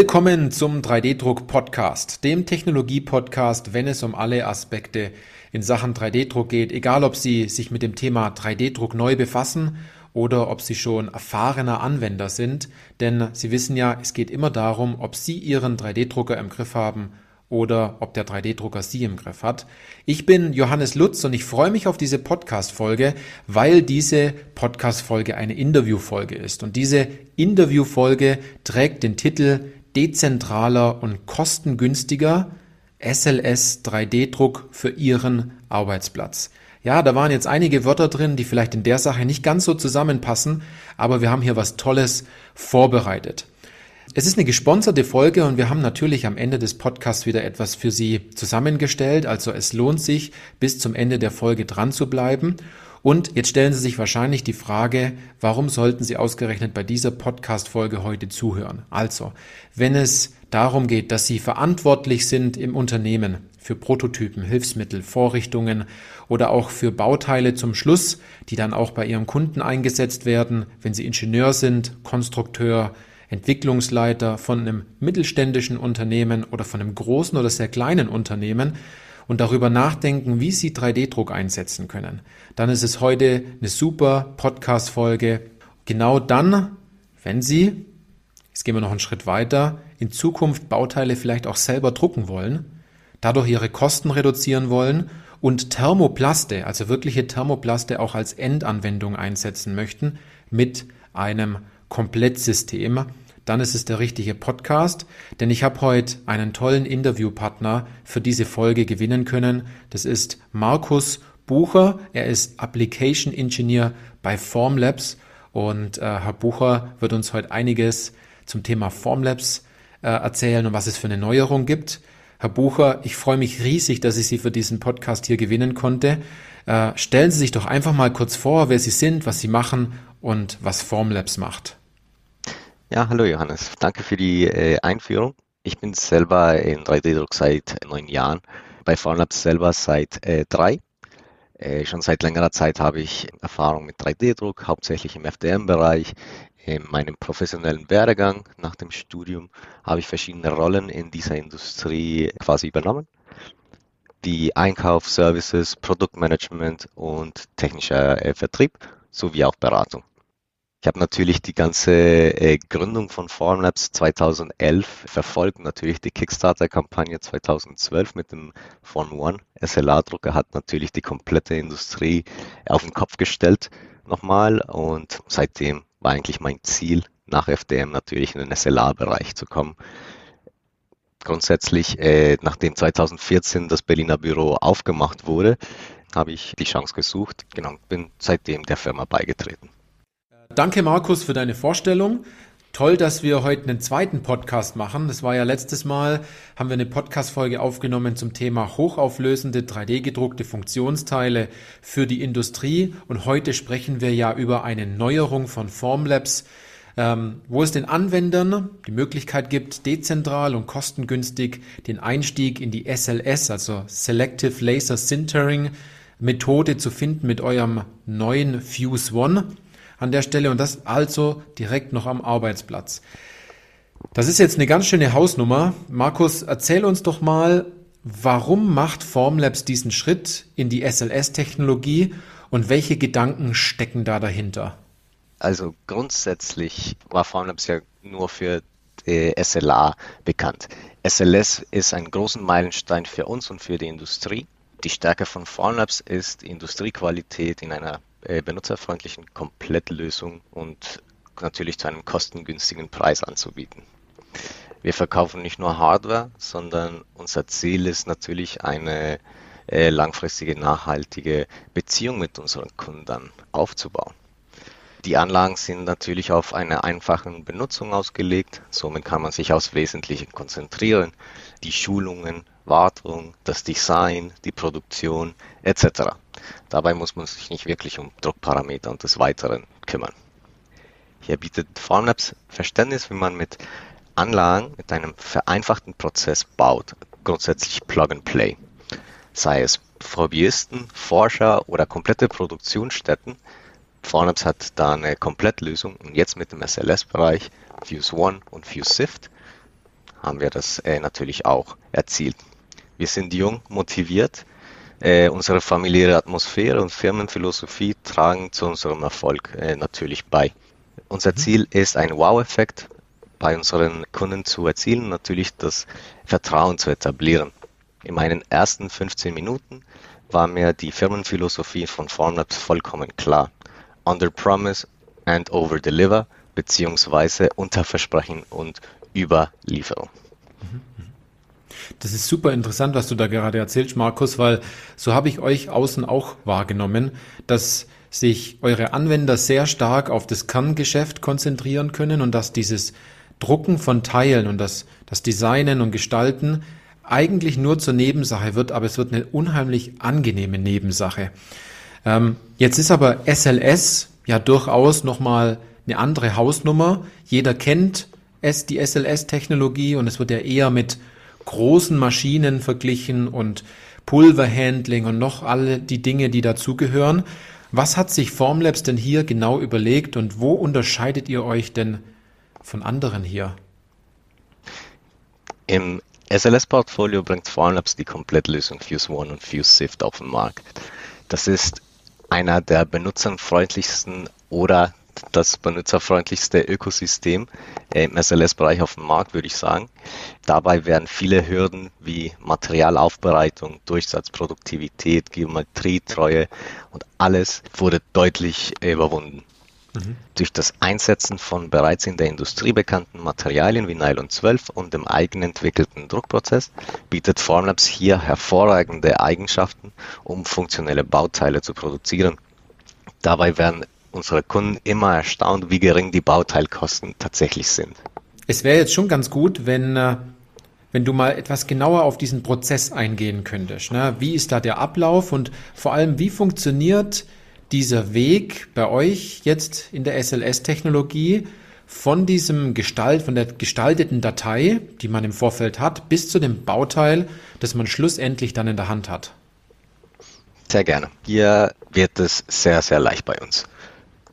Willkommen zum 3D-Druck-Podcast, dem Technologie-Podcast, wenn es um alle Aspekte in Sachen 3D-Druck geht, egal ob Sie sich mit dem Thema 3D-Druck neu befassen oder ob Sie schon erfahrener Anwender sind, denn Sie wissen ja, es geht immer darum, ob Sie Ihren 3D-Drucker im Griff haben oder ob der 3D-Drucker Sie im Griff hat. Ich bin Johannes Lutz und ich freue mich auf diese Podcast-Folge, weil diese Podcast-Folge eine Interview-Folge ist. Und diese Interview-Folge trägt den Titel Dezentraler und kostengünstiger SLS 3D-Druck für Ihren Arbeitsplatz. Ja, da waren jetzt einige Wörter drin, die vielleicht in der Sache nicht ganz so zusammenpassen, aber wir haben hier was Tolles vorbereitet. Es ist eine gesponserte Folge und wir haben natürlich am Ende des Podcasts wieder etwas für Sie zusammengestellt. Also es lohnt sich, bis zum Ende der Folge dran zu bleiben. Und jetzt stellen Sie sich wahrscheinlich die Frage, warum sollten Sie ausgerechnet bei dieser Podcast-Folge heute zuhören? Also, wenn es darum geht, dass Sie verantwortlich sind im Unternehmen für Prototypen, Hilfsmittel, Vorrichtungen oder auch für Bauteile zum Schluss, die dann auch bei Ihrem Kunden eingesetzt werden, wenn Sie Ingenieur sind, Konstrukteur, Entwicklungsleiter von einem mittelständischen Unternehmen oder von einem großen oder sehr kleinen Unternehmen und darüber nachdenken, wie Sie 3D-Druck einsetzen können, dann ist es heute eine super Podcast-Folge. Genau dann, wenn Sie, jetzt gehen wir noch einen Schritt weiter, in Zukunft Bauteile vielleicht auch selber drucken wollen, dadurch Ihre Kosten reduzieren wollen und Thermoplaste, also wirkliche Thermoplaste auch als Endanwendung einsetzen möchten mit einem Komplettsystem, dann ist es der richtige Podcast, denn ich habe heute einen tollen Interviewpartner für diese Folge gewinnen können. Das ist Markus Bucher. Er ist Application Engineer bei Formlabs und äh, Herr Bucher wird uns heute einiges zum Thema Formlabs äh, erzählen und was es für eine Neuerung gibt. Herr Bucher, ich freue mich riesig, dass ich Sie für diesen Podcast hier gewinnen konnte. Äh, stellen Sie sich doch einfach mal kurz vor, wer Sie sind, was Sie machen und was Formlabs macht. Ja, hallo Johannes. Danke für die äh, Einführung. Ich bin selber in 3D-Druck seit neun Jahren, bei Formlabs selber seit äh, drei. Äh, schon seit längerer Zeit habe ich Erfahrung mit 3D-Druck, hauptsächlich im FDM-Bereich. In meinem professionellen Werdegang nach dem Studium habe ich verschiedene Rollen in dieser Industrie quasi übernommen. Die Einkauf, Services, Produktmanagement und technischer äh, Vertrieb sowie auch Beratung. Ich habe natürlich die ganze äh, Gründung von Formlabs 2011 verfolgt, natürlich die Kickstarter-Kampagne 2012 mit dem Form One SLA-Drucker hat natürlich die komplette Industrie auf den Kopf gestellt nochmal und seitdem war eigentlich mein Ziel, nach FDM natürlich in den SLA-Bereich zu kommen. Grundsätzlich, äh, nachdem 2014 das Berliner Büro aufgemacht wurde, habe ich die Chance gesucht, genau, bin seitdem der Firma beigetreten. Danke, Markus, für deine Vorstellung. Toll, dass wir heute einen zweiten Podcast machen. Das war ja letztes Mal, haben wir eine Podcast-Folge aufgenommen zum Thema hochauflösende 3D-gedruckte Funktionsteile für die Industrie. Und heute sprechen wir ja über eine Neuerung von Formlabs, ähm, wo es den Anwendern die Möglichkeit gibt, dezentral und kostengünstig den Einstieg in die SLS, also Selective Laser Sintering Methode zu finden mit eurem neuen Fuse One an der Stelle und das also direkt noch am Arbeitsplatz. Das ist jetzt eine ganz schöne Hausnummer. Markus, erzähl uns doch mal, warum macht Formlabs diesen Schritt in die SLS-Technologie und welche Gedanken stecken da dahinter? Also grundsätzlich war Formlabs ja nur für äh, SLA bekannt. SLS ist ein großer Meilenstein für uns und für die Industrie. Die Stärke von Formlabs ist Industriequalität in einer äh, benutzerfreundlichen Komplettlösung und natürlich zu einem kostengünstigen Preis anzubieten. Wir verkaufen nicht nur Hardware, sondern unser Ziel ist natürlich eine äh, langfristige, nachhaltige Beziehung mit unseren Kunden aufzubauen. Die Anlagen sind natürlich auf eine einfache Benutzung ausgelegt, somit kann man sich aufs Wesentliche konzentrieren. Die Schulungen, Wartung, das Design, die Produktion etc. Dabei muss man sich nicht wirklich um Druckparameter und des Weiteren kümmern. Hier bietet Formlabs Verständnis, wie man mit Anlagen mit einem vereinfachten Prozess baut, grundsätzlich Plug and Play. Sei es Hobbyisten, Forscher oder komplette Produktionsstätten, Formlabs hat da eine Komplettlösung und jetzt mit dem SLS-Bereich Fuse One und Fuse Sift haben wir das äh, natürlich auch erzielt. Wir sind jung, motiviert. Äh, unsere familiäre Atmosphäre und Firmenphilosophie tragen zu unserem Erfolg äh, natürlich bei. Unser mhm. Ziel ist ein Wow-Effekt bei unseren Kunden zu erzielen, natürlich das Vertrauen zu etablieren. In meinen ersten 15 Minuten war mir die Firmenphilosophie von Formlabs vollkommen klar. Under Promise and Over Deliver beziehungsweise Unterversprechen und Überlieferung. Das ist super interessant, was du da gerade erzählst, Markus, weil so habe ich euch außen auch wahrgenommen, dass sich eure Anwender sehr stark auf das Kerngeschäft konzentrieren können und dass dieses Drucken von Teilen und das, das Designen und Gestalten eigentlich nur zur Nebensache wird, aber es wird eine unheimlich angenehme Nebensache. Ähm, jetzt ist aber SLS ja durchaus nochmal eine andere Hausnummer. Jeder kennt es, die SLS-Technologie und es wird ja eher mit großen Maschinen verglichen und Pulverhandling und noch alle die Dinge, die dazugehören. Was hat sich Formlabs denn hier genau überlegt und wo unterscheidet ihr euch denn von anderen hier? Im SLS-Portfolio bringt Formlabs die Komplettlösung Fuse One und Fuse Sift auf den Markt. Das ist einer der benutzerfreundlichsten oder das benutzerfreundlichste Ökosystem im SLS-Bereich auf dem Markt, würde ich sagen. Dabei werden viele Hürden wie Materialaufbereitung, Durchsatzproduktivität, Geometrietreue und alles wurde deutlich überwunden. Mhm. Durch das Einsetzen von bereits in der Industrie bekannten Materialien wie Nylon 12 und dem eigenentwickelten Druckprozess bietet Formlabs hier hervorragende Eigenschaften, um funktionelle Bauteile zu produzieren. Dabei werden unsere Kunden immer erstaunt, wie gering die Bauteilkosten tatsächlich sind. Es wäre jetzt schon ganz gut, wenn, äh, wenn du mal etwas genauer auf diesen Prozess eingehen könntest. Ne? Wie ist da der Ablauf und vor allem, wie funktioniert dieser Weg bei euch jetzt in der SLS-Technologie von diesem Gestalt, von der gestalteten Datei, die man im Vorfeld hat, bis zu dem Bauteil, das man schlussendlich dann in der Hand hat? Sehr gerne. Hier wird es sehr, sehr leicht bei uns.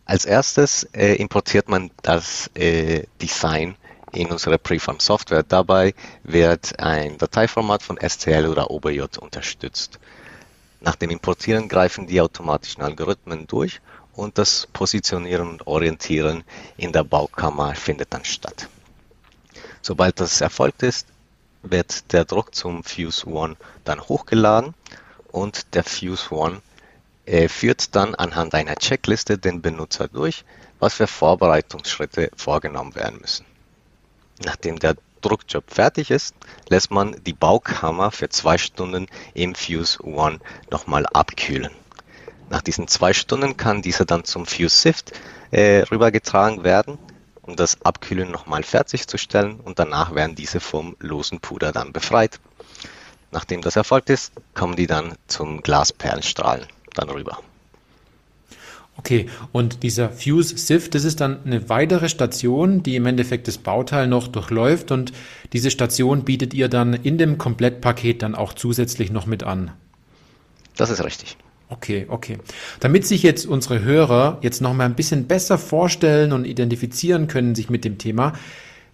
Als erstes äh, importiert man das äh, Design in unsere Preform Software. Dabei wird ein Dateiformat von STL oder OBJ unterstützt. Nach dem Importieren greifen die automatischen Algorithmen durch und das Positionieren und Orientieren in der Baukammer findet dann statt. Sobald das erfolgt ist, wird der Druck zum Fuse One dann hochgeladen und der Fuse One er führt dann anhand einer Checkliste den Benutzer durch, was für Vorbereitungsschritte vorgenommen werden müssen. Nachdem der Druckjob fertig ist, lässt man die Baukammer für zwei Stunden im Fuse One nochmal abkühlen. Nach diesen zwei Stunden kann dieser dann zum Fuse Sift äh, rübergetragen werden, um das Abkühlen nochmal fertigzustellen und danach werden diese vom losen Puder dann befreit. Nachdem das erfolgt ist, kommen die dann zum Glasperlenstrahlen dann rüber. Okay, und dieser Fuse Sift, das ist dann eine weitere Station, die im Endeffekt das Bauteil noch durchläuft und diese Station bietet ihr dann in dem Komplettpaket dann auch zusätzlich noch mit an. Das ist richtig. Okay, okay. Damit sich jetzt unsere Hörer jetzt noch mal ein bisschen besser vorstellen und identifizieren können sich mit dem Thema,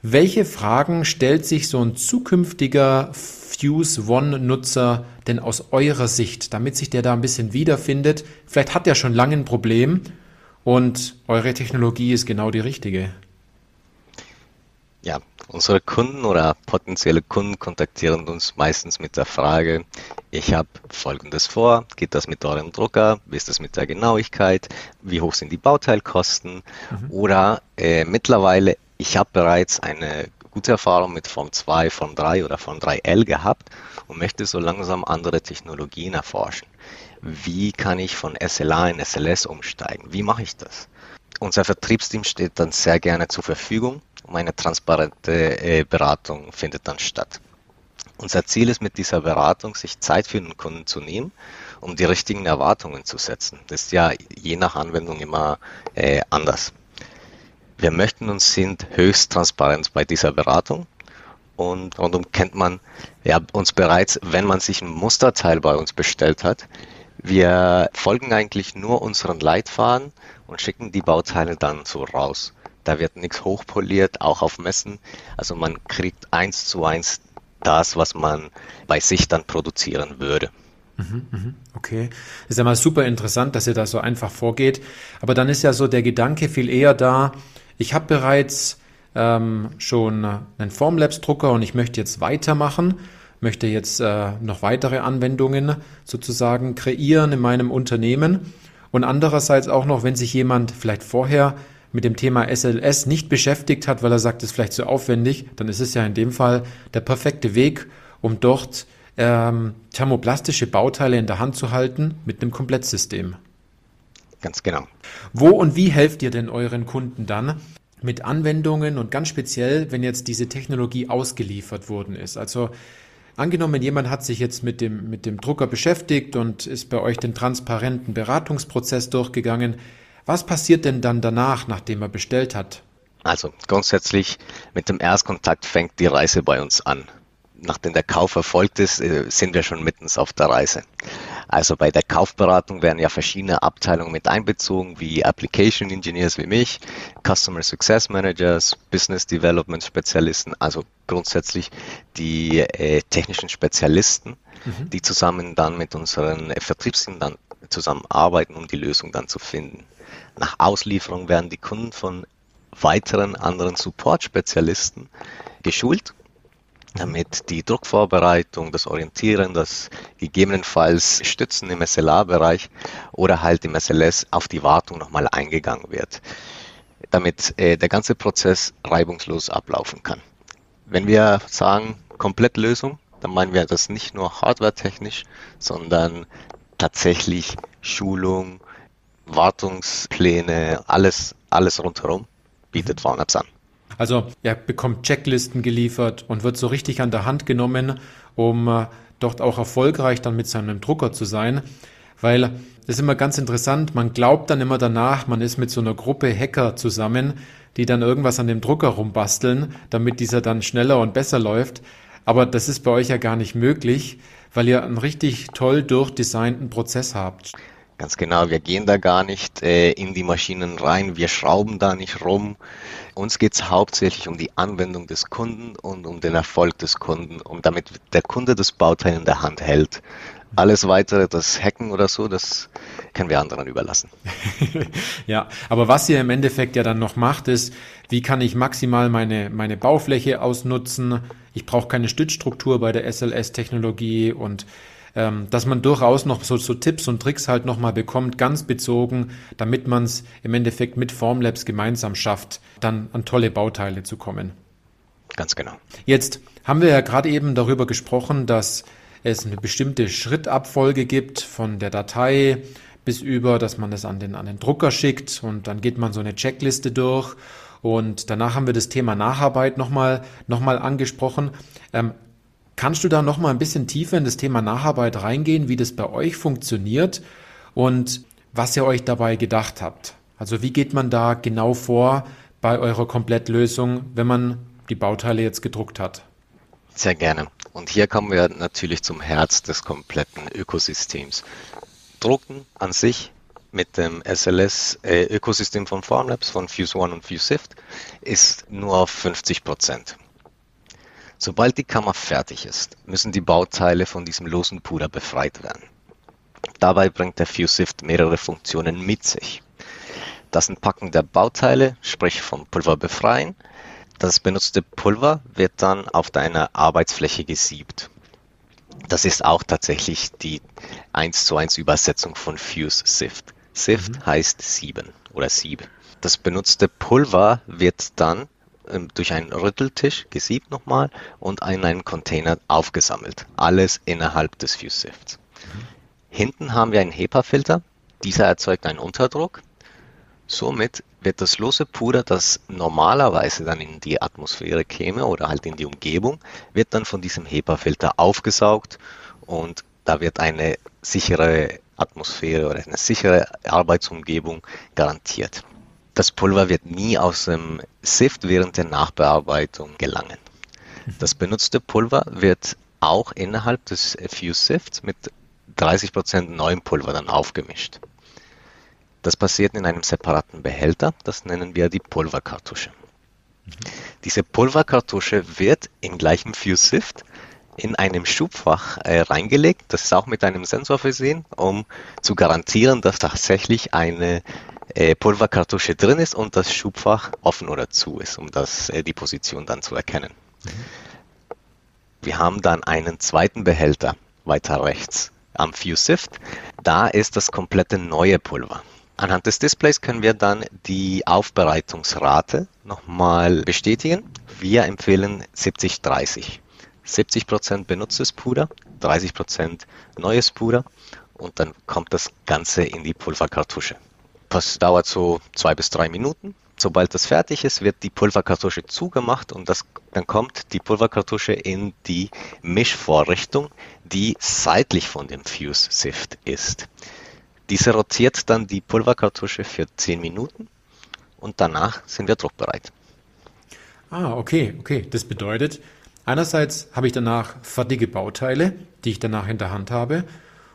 welche Fragen stellt sich so ein zukünftiger Fuse One-Nutzer denn aus eurer Sicht, damit sich der da ein bisschen wiederfindet? Vielleicht hat er schon lange ein Problem und eure Technologie ist genau die richtige. Ja, unsere Kunden oder potenzielle Kunden kontaktieren uns meistens mit der Frage, ich habe Folgendes vor, geht das mit eurem Drucker, wie ist das mit der Genauigkeit, wie hoch sind die Bauteilkosten mhm. oder äh, mittlerweile, ich habe bereits eine gute Erfahrung mit Form 2, Form 3 oder Form 3L gehabt und möchte so langsam andere Technologien erforschen. Wie kann ich von SLA in SLS umsteigen? Wie mache ich das? Unser Vertriebsteam steht dann sehr gerne zur Verfügung und eine transparente äh, Beratung findet dann statt. Unser Ziel ist mit dieser Beratung, sich Zeit für den Kunden zu nehmen, um die richtigen Erwartungen zu setzen. Das ist ja je nach Anwendung immer äh, anders. Wir möchten und sind höchst transparent bei dieser Beratung. Und rundum kennt man ja, uns bereits, wenn man sich ein Musterteil bei uns bestellt hat. Wir folgen eigentlich nur unseren Leitfaden und schicken die Bauteile dann so raus. Da wird nichts hochpoliert, auch auf Messen. Also man kriegt eins zu eins das, was man bei sich dann produzieren würde. Mhm, mhm. Okay, ist ja mal super interessant, dass ihr da so einfach vorgeht. Aber dann ist ja so der Gedanke viel eher da, ich habe bereits ähm, schon einen Formlabs-Drucker und ich möchte jetzt weitermachen, möchte jetzt äh, noch weitere Anwendungen sozusagen kreieren in meinem Unternehmen. Und andererseits auch noch, wenn sich jemand vielleicht vorher mit dem Thema SLS nicht beschäftigt hat, weil er sagt, es ist vielleicht zu aufwendig, dann ist es ja in dem Fall der perfekte Weg, um dort ähm, thermoplastische Bauteile in der Hand zu halten mit einem Komplettsystem. Ganz genau. Wo und wie helft ihr denn euren Kunden dann mit Anwendungen und ganz speziell, wenn jetzt diese Technologie ausgeliefert worden ist? Also Angenommen, jemand hat sich jetzt mit dem, mit dem Drucker beschäftigt und ist bei euch den transparenten Beratungsprozess durchgegangen. Was passiert denn dann danach, nachdem er bestellt hat? Also grundsätzlich mit dem Erstkontakt fängt die Reise bei uns an nachdem der Kauf erfolgt ist, äh, sind wir schon mittens auf der Reise. Also bei der Kaufberatung werden ja verschiedene Abteilungen mit einbezogen, wie Application Engineers wie mich, Customer Success Managers, Business Development Spezialisten, also grundsätzlich die äh, technischen Spezialisten, mhm. die zusammen dann mit unseren äh, Vertriebsteams dann zusammenarbeiten, um die Lösung dann zu finden. Nach Auslieferung werden die Kunden von weiteren anderen Support-Spezialisten geschult damit die Druckvorbereitung, das Orientieren, das gegebenenfalls Stützen im SLA-Bereich oder halt im SLS auf die Wartung nochmal eingegangen wird, damit äh, der ganze Prozess reibungslos ablaufen kann. Wenn wir sagen Komplettlösung, dann meinen wir das nicht nur hardwaretechnisch, sondern tatsächlich Schulung, Wartungspläne, alles, alles rundherum bietet Farnaps an. Also er bekommt Checklisten geliefert und wird so richtig an der Hand genommen, um äh, dort auch erfolgreich dann mit seinem Drucker zu sein. Weil das ist immer ganz interessant, man glaubt dann immer danach, man ist mit so einer Gruppe Hacker zusammen, die dann irgendwas an dem Drucker rumbasteln, damit dieser dann schneller und besser läuft. Aber das ist bei euch ja gar nicht möglich, weil ihr einen richtig toll durchdesignten Prozess habt. Ganz genau, wir gehen da gar nicht äh, in die Maschinen rein, wir schrauben da nicht rum. Uns geht es hauptsächlich um die Anwendung des Kunden und um den Erfolg des Kunden, um damit der Kunde das Bauteil in der Hand hält. Alles weitere, das Hacken oder so, das können wir anderen überlassen. ja, aber was ihr im Endeffekt ja dann noch macht, ist, wie kann ich maximal meine, meine Baufläche ausnutzen? Ich brauche keine Stützstruktur bei der SLS-Technologie und ähm, dass man durchaus noch so, so Tipps und Tricks halt nochmal bekommt, ganz bezogen, damit man es im Endeffekt mit Formlabs gemeinsam schafft, dann an tolle Bauteile zu kommen. Ganz genau. Jetzt haben wir ja gerade eben darüber gesprochen, dass es eine bestimmte Schrittabfolge gibt von der Datei bis über, dass man das an den, an den Drucker schickt und dann geht man so eine Checkliste durch und danach haben wir das Thema Nacharbeit nochmal noch mal angesprochen. Ähm, Kannst du da noch mal ein bisschen tiefer in das Thema Nacharbeit reingehen, wie das bei euch funktioniert und was ihr euch dabei gedacht habt? Also wie geht man da genau vor bei eurer Komplettlösung, wenn man die Bauteile jetzt gedruckt hat? Sehr gerne. Und hier kommen wir natürlich zum Herz des kompletten Ökosystems. Drucken an sich mit dem SLS-Ökosystem äh, von Formlabs, von Fuse One und Fuse Sift, ist nur auf 50 Prozent. Sobald die Kammer fertig ist, müssen die Bauteile von diesem losen Puder befreit werden. Dabei bringt der FuseSift mehrere Funktionen mit sich. Das Entpacken der Bauteile, sprich vom Pulver befreien. Das benutzte Pulver wird dann auf deiner Arbeitsfläche gesiebt. Das ist auch tatsächlich die 1 zu 1 Übersetzung von Fuse Sift. Sift mhm. heißt sieben oder sieb. Das benutzte Pulver wird dann durch einen Rütteltisch gesiebt nochmal und in einen Container aufgesammelt. Alles innerhalb des Fuse-Sifts. Mhm. Hinten haben wir einen HEPA-Filter. Dieser erzeugt einen Unterdruck. Somit wird das lose Puder, das normalerweise dann in die Atmosphäre käme oder halt in die Umgebung, wird dann von diesem HEPA-Filter aufgesaugt und da wird eine sichere Atmosphäre oder eine sichere Arbeitsumgebung garantiert. Das Pulver wird nie aus dem Sift während der Nachbearbeitung gelangen. Das benutzte Pulver wird auch innerhalb des Fuse Sifts mit 30% neuem Pulver dann aufgemischt. Das passiert in einem separaten Behälter, das nennen wir die Pulverkartusche. Mhm. Diese Pulverkartusche wird im gleichen Fuse Sift in einem Schubfach äh, reingelegt. Das ist auch mit einem Sensor versehen, um zu garantieren, dass tatsächlich eine äh, Pulverkartusche drin ist und das Schubfach offen oder zu ist, um das, äh, die Position dann zu erkennen. Mhm. Wir haben dann einen zweiten Behälter weiter rechts am Fuse Sift. Da ist das komplette neue Pulver. Anhand des Displays können wir dann die Aufbereitungsrate nochmal bestätigen. Wir empfehlen 70-30. 70% benutztes Puder, 30% neues Puder und dann kommt das Ganze in die Pulverkartusche. Das dauert so zwei bis drei Minuten. Sobald das fertig ist, wird die Pulverkartusche zugemacht und das, dann kommt die Pulverkartusche in die Mischvorrichtung, die seitlich von dem Fuse Sift ist. Diese rotiert dann die Pulverkartusche für 10 Minuten und danach sind wir druckbereit. Ah, okay, okay. Das bedeutet, einerseits habe ich danach fertige Bauteile, die ich danach in der Hand habe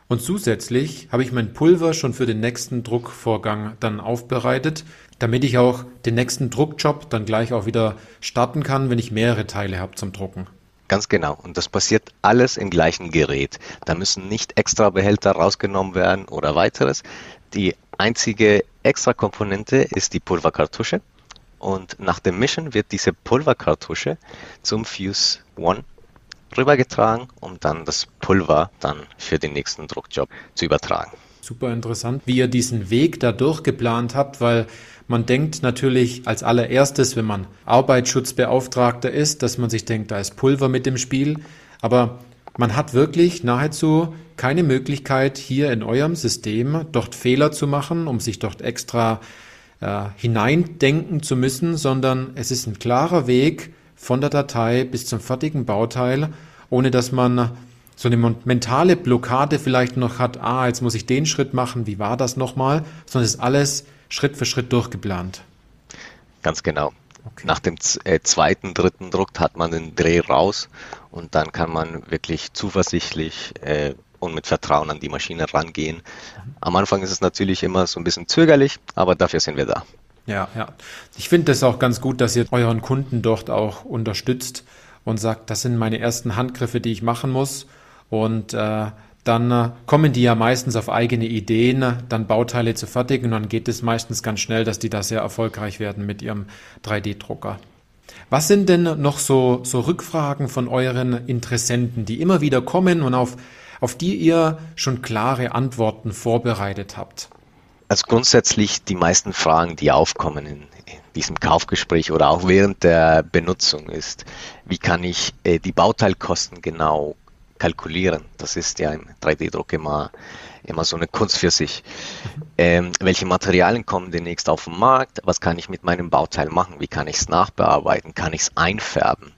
und zusätzlich habe ich mein Pulver schon für den nächsten Druckvorgang dann aufbereitet, damit ich auch den nächsten Druckjob dann gleich auch wieder starten kann, wenn ich mehrere Teile habe zum Drucken. Ganz genau. Und das passiert alles im gleichen Gerät. Da müssen nicht extra Behälter rausgenommen werden oder weiteres. Die einzige extra Komponente ist die Pulverkartusche. Und nach dem Mischen wird diese Pulverkartusche zum Fuse One rübergetragen, um dann das Pulver dann für den nächsten Druckjob zu übertragen. Super interessant, wie ihr diesen Weg da durchgeplant habt, weil man denkt natürlich als allererstes, wenn man Arbeitsschutzbeauftragter ist, dass man sich denkt, da ist Pulver mit dem Spiel. Aber man hat wirklich nahezu keine Möglichkeit, hier in eurem System dort Fehler zu machen, um sich dort extra äh, hineindenken zu müssen, sondern es ist ein klarer Weg, von der Datei bis zum fertigen Bauteil, ohne dass man so eine mentale Blockade vielleicht noch hat, ah, jetzt muss ich den Schritt machen, wie war das nochmal, sondern es ist alles Schritt für Schritt durchgeplant. Ganz genau. Okay. Nach dem äh, zweiten, dritten Druck hat man den Dreh raus und dann kann man wirklich zuversichtlich äh, und mit Vertrauen an die Maschine rangehen. Mhm. Am Anfang ist es natürlich immer so ein bisschen zögerlich, aber dafür sind wir da. Ja, ja. Ich finde das auch ganz gut, dass ihr euren Kunden dort auch unterstützt und sagt, das sind meine ersten Handgriffe, die ich machen muss. Und äh, dann äh, kommen die ja meistens auf eigene Ideen, dann Bauteile zu fertigen und dann geht es meistens ganz schnell, dass die da sehr erfolgreich werden mit ihrem 3D-Drucker. Was sind denn noch so, so Rückfragen von euren Interessenten, die immer wieder kommen und auf, auf die ihr schon klare Antworten vorbereitet habt? Also grundsätzlich die meisten Fragen, die aufkommen in, diesem Kaufgespräch oder auch während der Benutzung ist, wie kann ich äh, die Bauteilkosten genau kalkulieren? Das ist ja im 3D-Druck immer, immer so eine Kunst für sich. Ähm, welche Materialien kommen demnächst auf den Markt? Was kann ich mit meinem Bauteil machen? Wie kann ich es nachbearbeiten? Kann ich es einfärben?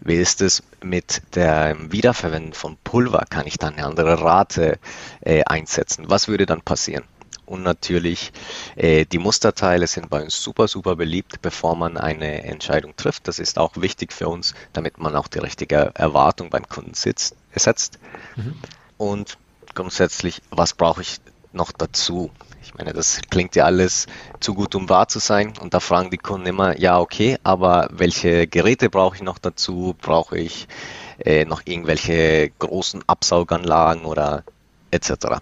Wie ist es mit der Wiederverwendung von Pulver? Kann ich dann eine andere Rate äh, einsetzen? Was würde dann passieren? Und natürlich, äh, die Musterteile sind bei uns super, super beliebt, bevor man eine Entscheidung trifft. Das ist auch wichtig für uns, damit man auch die richtige Erwartung beim Kunden sitzt, setzt. Mhm. Und grundsätzlich, was brauche ich noch dazu? Ich meine, das klingt ja alles zu gut, um wahr zu sein. Und da fragen die Kunden immer, ja, okay, aber welche Geräte brauche ich noch dazu? Brauche ich äh, noch irgendwelche großen Absauganlagen oder etc.?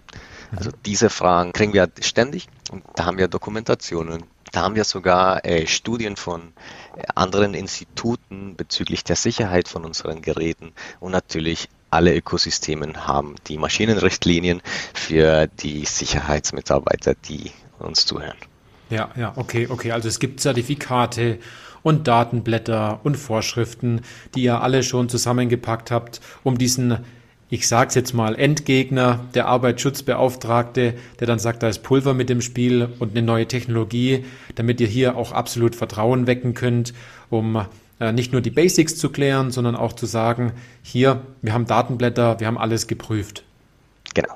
Also diese Fragen kriegen wir ständig und da haben wir Dokumentationen. Da haben wir sogar äh, Studien von äh, anderen Instituten bezüglich der Sicherheit von unseren Geräten und natürlich alle Ökosystemen haben die Maschinenrichtlinien für die Sicherheitsmitarbeiter, die uns zuhören. Ja, ja, okay, okay. Also es gibt Zertifikate und Datenblätter und Vorschriften, die ihr alle schon zusammengepackt habt, um diesen ich sage es jetzt mal, Endgegner, der Arbeitsschutzbeauftragte, der dann sagt, da ist Pulver mit dem Spiel und eine neue Technologie, damit ihr hier auch absolut Vertrauen wecken könnt, um äh, nicht nur die Basics zu klären, sondern auch zu sagen, hier, wir haben Datenblätter, wir haben alles geprüft. Genau.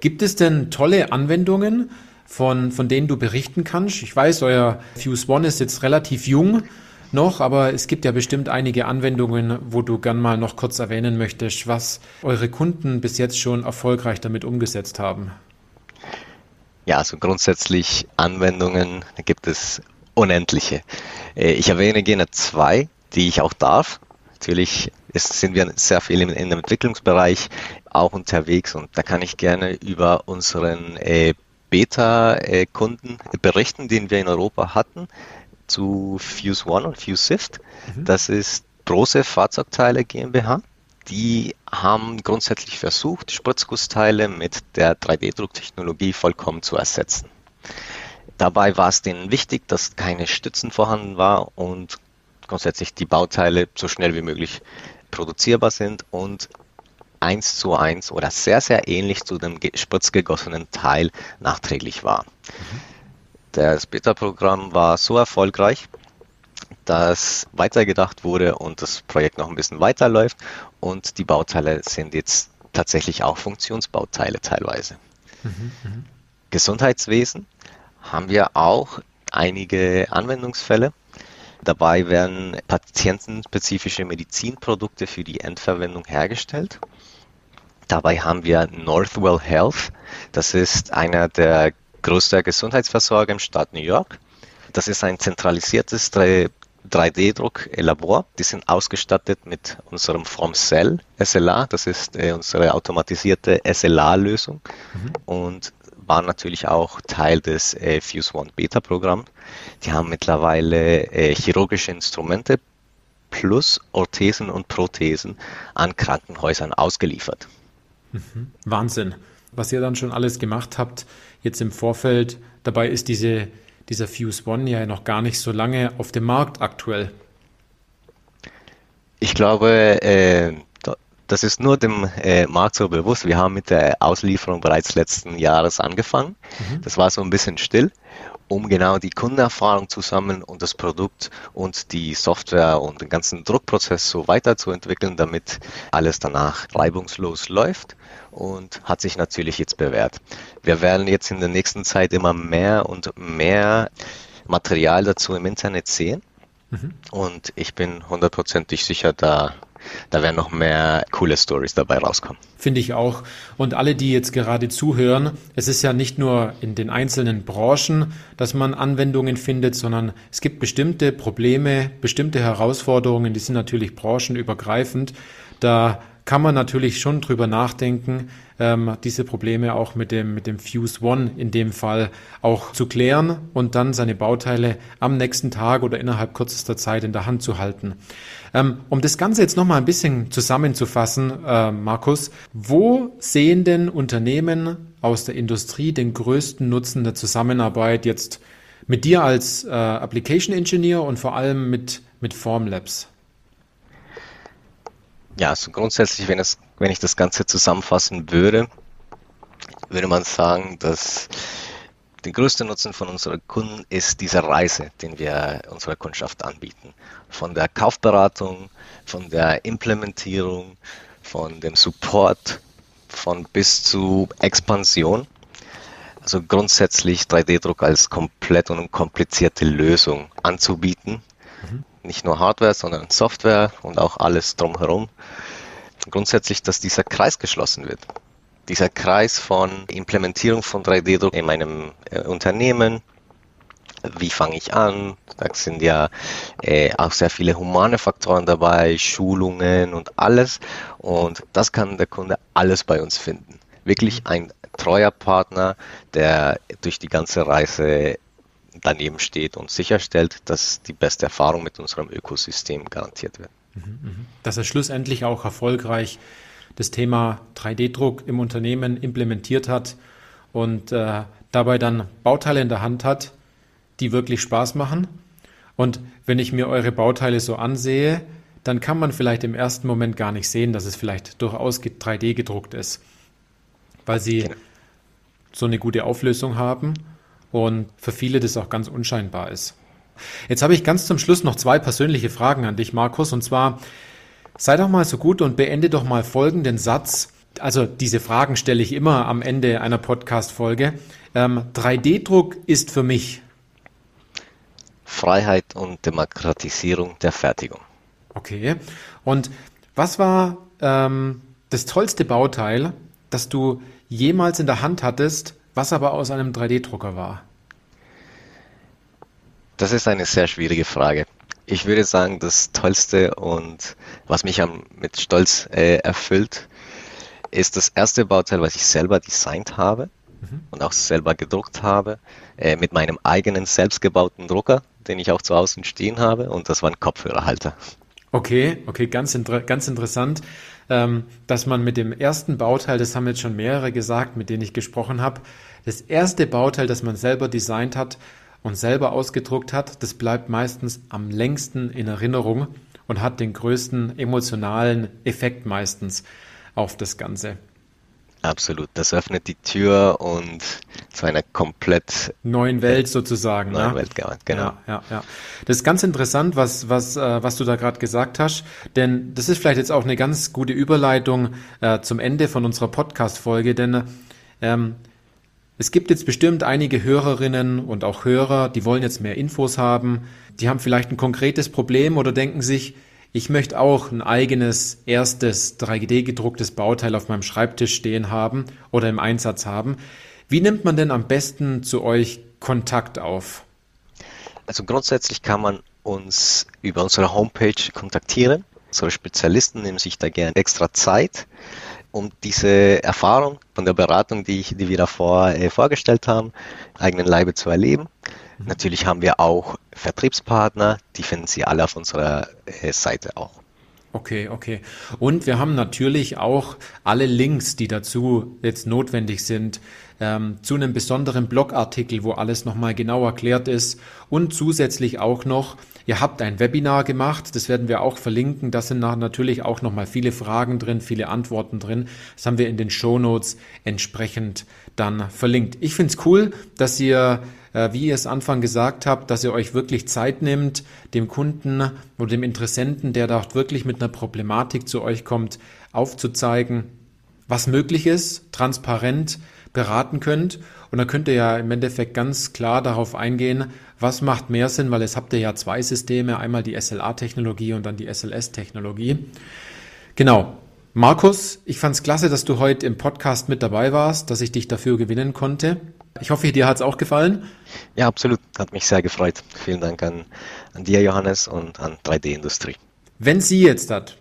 Gibt es denn tolle Anwendungen, von, von denen du berichten kannst? Ich weiß, euer Fuse One ist jetzt relativ jung noch, aber es gibt ja bestimmt einige Anwendungen, wo du gern mal noch kurz erwähnen möchtest, was eure Kunden bis jetzt schon erfolgreich damit umgesetzt haben. Ja, also grundsätzlich Anwendungen gibt es unendliche. Äh, ich erwähne gerne zwei, die ich auch darf. Natürlich sind wir sehr viel im, im Entwicklungsbereich auch unterwegs und da kann ich gerne über unseren äh, Beta-Kunden berichten, den wir in Europa hatten zu Fuse One und Fuse Sift. Mhm. Das ist große Fahrzeugteile GmbH. Die haben grundsätzlich versucht, Spritzgussteile mit der 3D-Drucktechnologie vollkommen zu ersetzen. Dabei war es denen wichtig, dass keine Stützen vorhanden war und grundsätzlich die Bauteile so schnell wie möglich produzierbar sind und eins zu eins oder sehr, sehr ähnlich zu dem spritzgegossenen Teil nachträglich war. Mhm. Das Beta-Programm war so erfolgreich, dass weitergedacht wurde und das Projekt noch ein bisschen weiterläuft und die Bauteile sind jetzt tatsächlich auch Funktionsbauteile teilweise. Mhm, mh. Gesundheitswesen haben wir auch einige Anwendungsfälle. Dabei werden patientenspezifische Medizinprodukte für die Endverwendung hergestellt. Dabei haben wir Northwell Health. Das ist einer der größten Gesundheitsversorger im Staat New York. Das ist ein zentralisiertes 3D-Druck-Labor. Die sind ausgestattet mit unserem From Cell SLA. Das ist äh, unsere automatisierte SLA-Lösung. Mhm. Und waren natürlich auch Teil des äh, Fuse One Beta Programm. Die haben mittlerweile äh, chirurgische Instrumente plus Orthesen und Prothesen an Krankenhäusern ausgeliefert. Mhm. Wahnsinn, was ihr dann schon alles gemacht habt jetzt im Vorfeld. Dabei ist diese, dieser Fuse One ja noch gar nicht so lange auf dem Markt aktuell. Ich glaube, äh, das ist nur dem äh, Markt so bewusst. Wir haben mit der Auslieferung bereits letzten Jahres angefangen. Mhm. Das war so ein bisschen still, um genau die Kundenerfahrung zu sammeln und das Produkt und die Software und den ganzen Druckprozess so weiterzuentwickeln, damit alles danach reibungslos läuft und hat sich natürlich jetzt bewährt. Wir werden jetzt in der nächsten Zeit immer mehr und mehr Material dazu im Internet sehen. Mhm. Und ich bin hundertprozentig sicher, da da werden noch mehr coole Stories dabei rauskommen. Finde ich auch. Und alle, die jetzt gerade zuhören, es ist ja nicht nur in den einzelnen Branchen, dass man Anwendungen findet, sondern es gibt bestimmte Probleme, bestimmte Herausforderungen, die sind natürlich branchenübergreifend. Da kann man natürlich schon drüber nachdenken, ähm, diese Probleme auch mit dem, mit dem Fuse One in dem Fall auch zu klären und dann seine Bauteile am nächsten Tag oder innerhalb kürzester Zeit in der Hand zu halten. Ähm, um das Ganze jetzt nochmal ein bisschen zusammenzufassen, äh, Markus, wo sehen denn Unternehmen aus der Industrie den größten Nutzen der Zusammenarbeit jetzt mit dir als äh, Application Engineer und vor allem mit, mit Formlabs? Ja, also grundsätzlich, wenn, es, wenn ich das Ganze zusammenfassen würde, würde man sagen, dass der größte Nutzen von unseren Kunden ist diese Reise, den wir unserer Kundschaft anbieten. Von der Kaufberatung, von der Implementierung, von dem Support, von bis zu Expansion. Also grundsätzlich 3D-Druck als komplett und komplizierte Lösung anzubieten, nicht nur Hardware, sondern Software und auch alles drumherum. Grundsätzlich, dass dieser Kreis geschlossen wird. Dieser Kreis von Implementierung von 3D-Druck in meinem äh, Unternehmen, wie fange ich an? Da sind ja äh, auch sehr viele humane Faktoren dabei, Schulungen und alles. Und das kann der Kunde alles bei uns finden. Wirklich ein treuer Partner, der durch die ganze Reise daneben steht und sicherstellt, dass die beste Erfahrung mit unserem Ökosystem garantiert wird. Mhm, mhm. Dass er schlussendlich auch erfolgreich das Thema 3D-Druck im Unternehmen implementiert hat und äh, dabei dann Bauteile in der Hand hat, die wirklich Spaß machen. Und wenn ich mir eure Bauteile so ansehe, dann kann man vielleicht im ersten Moment gar nicht sehen, dass es vielleicht durchaus 3D gedruckt ist, weil sie genau. so eine gute Auflösung haben und für viele das auch ganz unscheinbar ist. Jetzt habe ich ganz zum Schluss noch zwei persönliche Fragen an dich, Markus, und zwar sei doch mal so gut und beende doch mal folgenden Satz. Also diese Fragen stelle ich immer am Ende einer Podcast-Folge. Ähm, 3D-Druck ist für mich Freiheit und Demokratisierung der Fertigung. Okay. Und was war ähm, das tollste Bauteil, das du jemals in der Hand hattest was aber aus einem 3D-Drucker war? Das ist eine sehr schwierige Frage. Ich würde sagen, das Tollste und was mich am, mit Stolz äh, erfüllt, ist das erste Bauteil, was ich selber designt habe mhm. und auch selber gedruckt habe, äh, mit meinem eigenen selbstgebauten Drucker, den ich auch zu Hause stehen habe, und das war ein Kopfhörerhalter. Okay, okay, ganz, inter ganz interessant, ähm, dass man mit dem ersten Bauteil, das haben jetzt schon mehrere gesagt, mit denen ich gesprochen habe, das erste Bauteil, das man selber designt hat und selber ausgedruckt hat, das bleibt meistens am längsten in Erinnerung und hat den größten emotionalen Effekt meistens auf das Ganze. Absolut, das öffnet die Tür und zu einer komplett neuen Welt sozusagen. Neuen ne? Welt, genau. Ja, ja, ja. Das ist ganz interessant, was, was, äh, was du da gerade gesagt hast, denn das ist vielleicht jetzt auch eine ganz gute Überleitung äh, zum Ende von unserer Podcast-Folge, denn ähm, es gibt jetzt bestimmt einige Hörerinnen und auch Hörer, die wollen jetzt mehr Infos haben, die haben vielleicht ein konkretes Problem oder denken sich, ich möchte auch ein eigenes erstes 3D gedrucktes Bauteil auf meinem Schreibtisch stehen haben oder im Einsatz haben. Wie nimmt man denn am besten zu euch Kontakt auf? Also grundsätzlich kann man uns über unsere Homepage kontaktieren. Unsere Spezialisten nehmen sich da gerne extra Zeit, um diese Erfahrung von der Beratung, die, ich, die wir davor äh, vorgestellt haben, eigenen Leibe zu erleben. Natürlich haben wir auch Vertriebspartner, die finden Sie alle auf unserer äh, Seite auch. Okay, okay. Und wir haben natürlich auch alle Links, die dazu jetzt notwendig sind, ähm, zu einem besonderen Blogartikel, wo alles nochmal genau erklärt ist. Und zusätzlich auch noch, ihr habt ein Webinar gemacht, das werden wir auch verlinken. Da sind natürlich auch nochmal viele Fragen drin, viele Antworten drin. Das haben wir in den Show Notes entsprechend dann verlinkt. Ich finde es cool, dass ihr wie ihr es Anfang gesagt habt, dass ihr euch wirklich Zeit nimmt, dem Kunden oder dem Interessenten, der dort wirklich mit einer Problematik zu euch kommt, aufzuzeigen, was möglich ist, transparent beraten könnt. Und dann könnt ihr ja im Endeffekt ganz klar darauf eingehen, was macht mehr Sinn, weil es habt ihr ja zwei Systeme, einmal die SLA-Technologie und dann die SLS-Technologie. Genau. Markus, ich fand es klasse, dass du heute im Podcast mit dabei warst, dass ich dich dafür gewinnen konnte. Ich hoffe, dir hat es auch gefallen. Ja, absolut. Hat mich sehr gefreut. Vielen Dank an, an dir, Johannes, und an 3D-Industrie. Wenn Sie jetzt hat,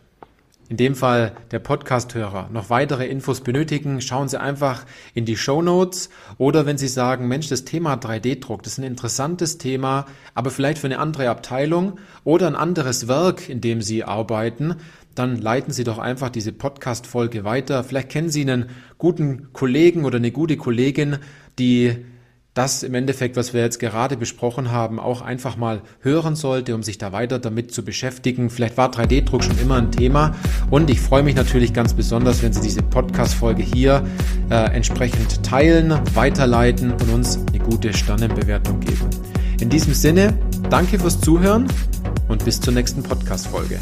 in dem Fall der Podcast-Hörer, noch weitere Infos benötigen, schauen Sie einfach in die Show Notes oder wenn Sie sagen, Mensch, das Thema 3D-Druck, das ist ein interessantes Thema, aber vielleicht für eine andere Abteilung oder ein anderes Werk, in dem Sie arbeiten, dann leiten Sie doch einfach diese Podcast-Folge weiter. Vielleicht kennen Sie einen guten Kollegen oder eine gute Kollegin, die das im Endeffekt, was wir jetzt gerade besprochen haben, auch einfach mal hören sollte, um sich da weiter damit zu beschäftigen. Vielleicht war 3D-Druck schon immer ein Thema und ich freue mich natürlich ganz besonders, wenn Sie diese Podcast-Folge hier äh, entsprechend teilen, weiterleiten und uns eine gute Sternenbewertung geben. In diesem Sinne, danke fürs Zuhören und bis zur nächsten Podcast-Folge.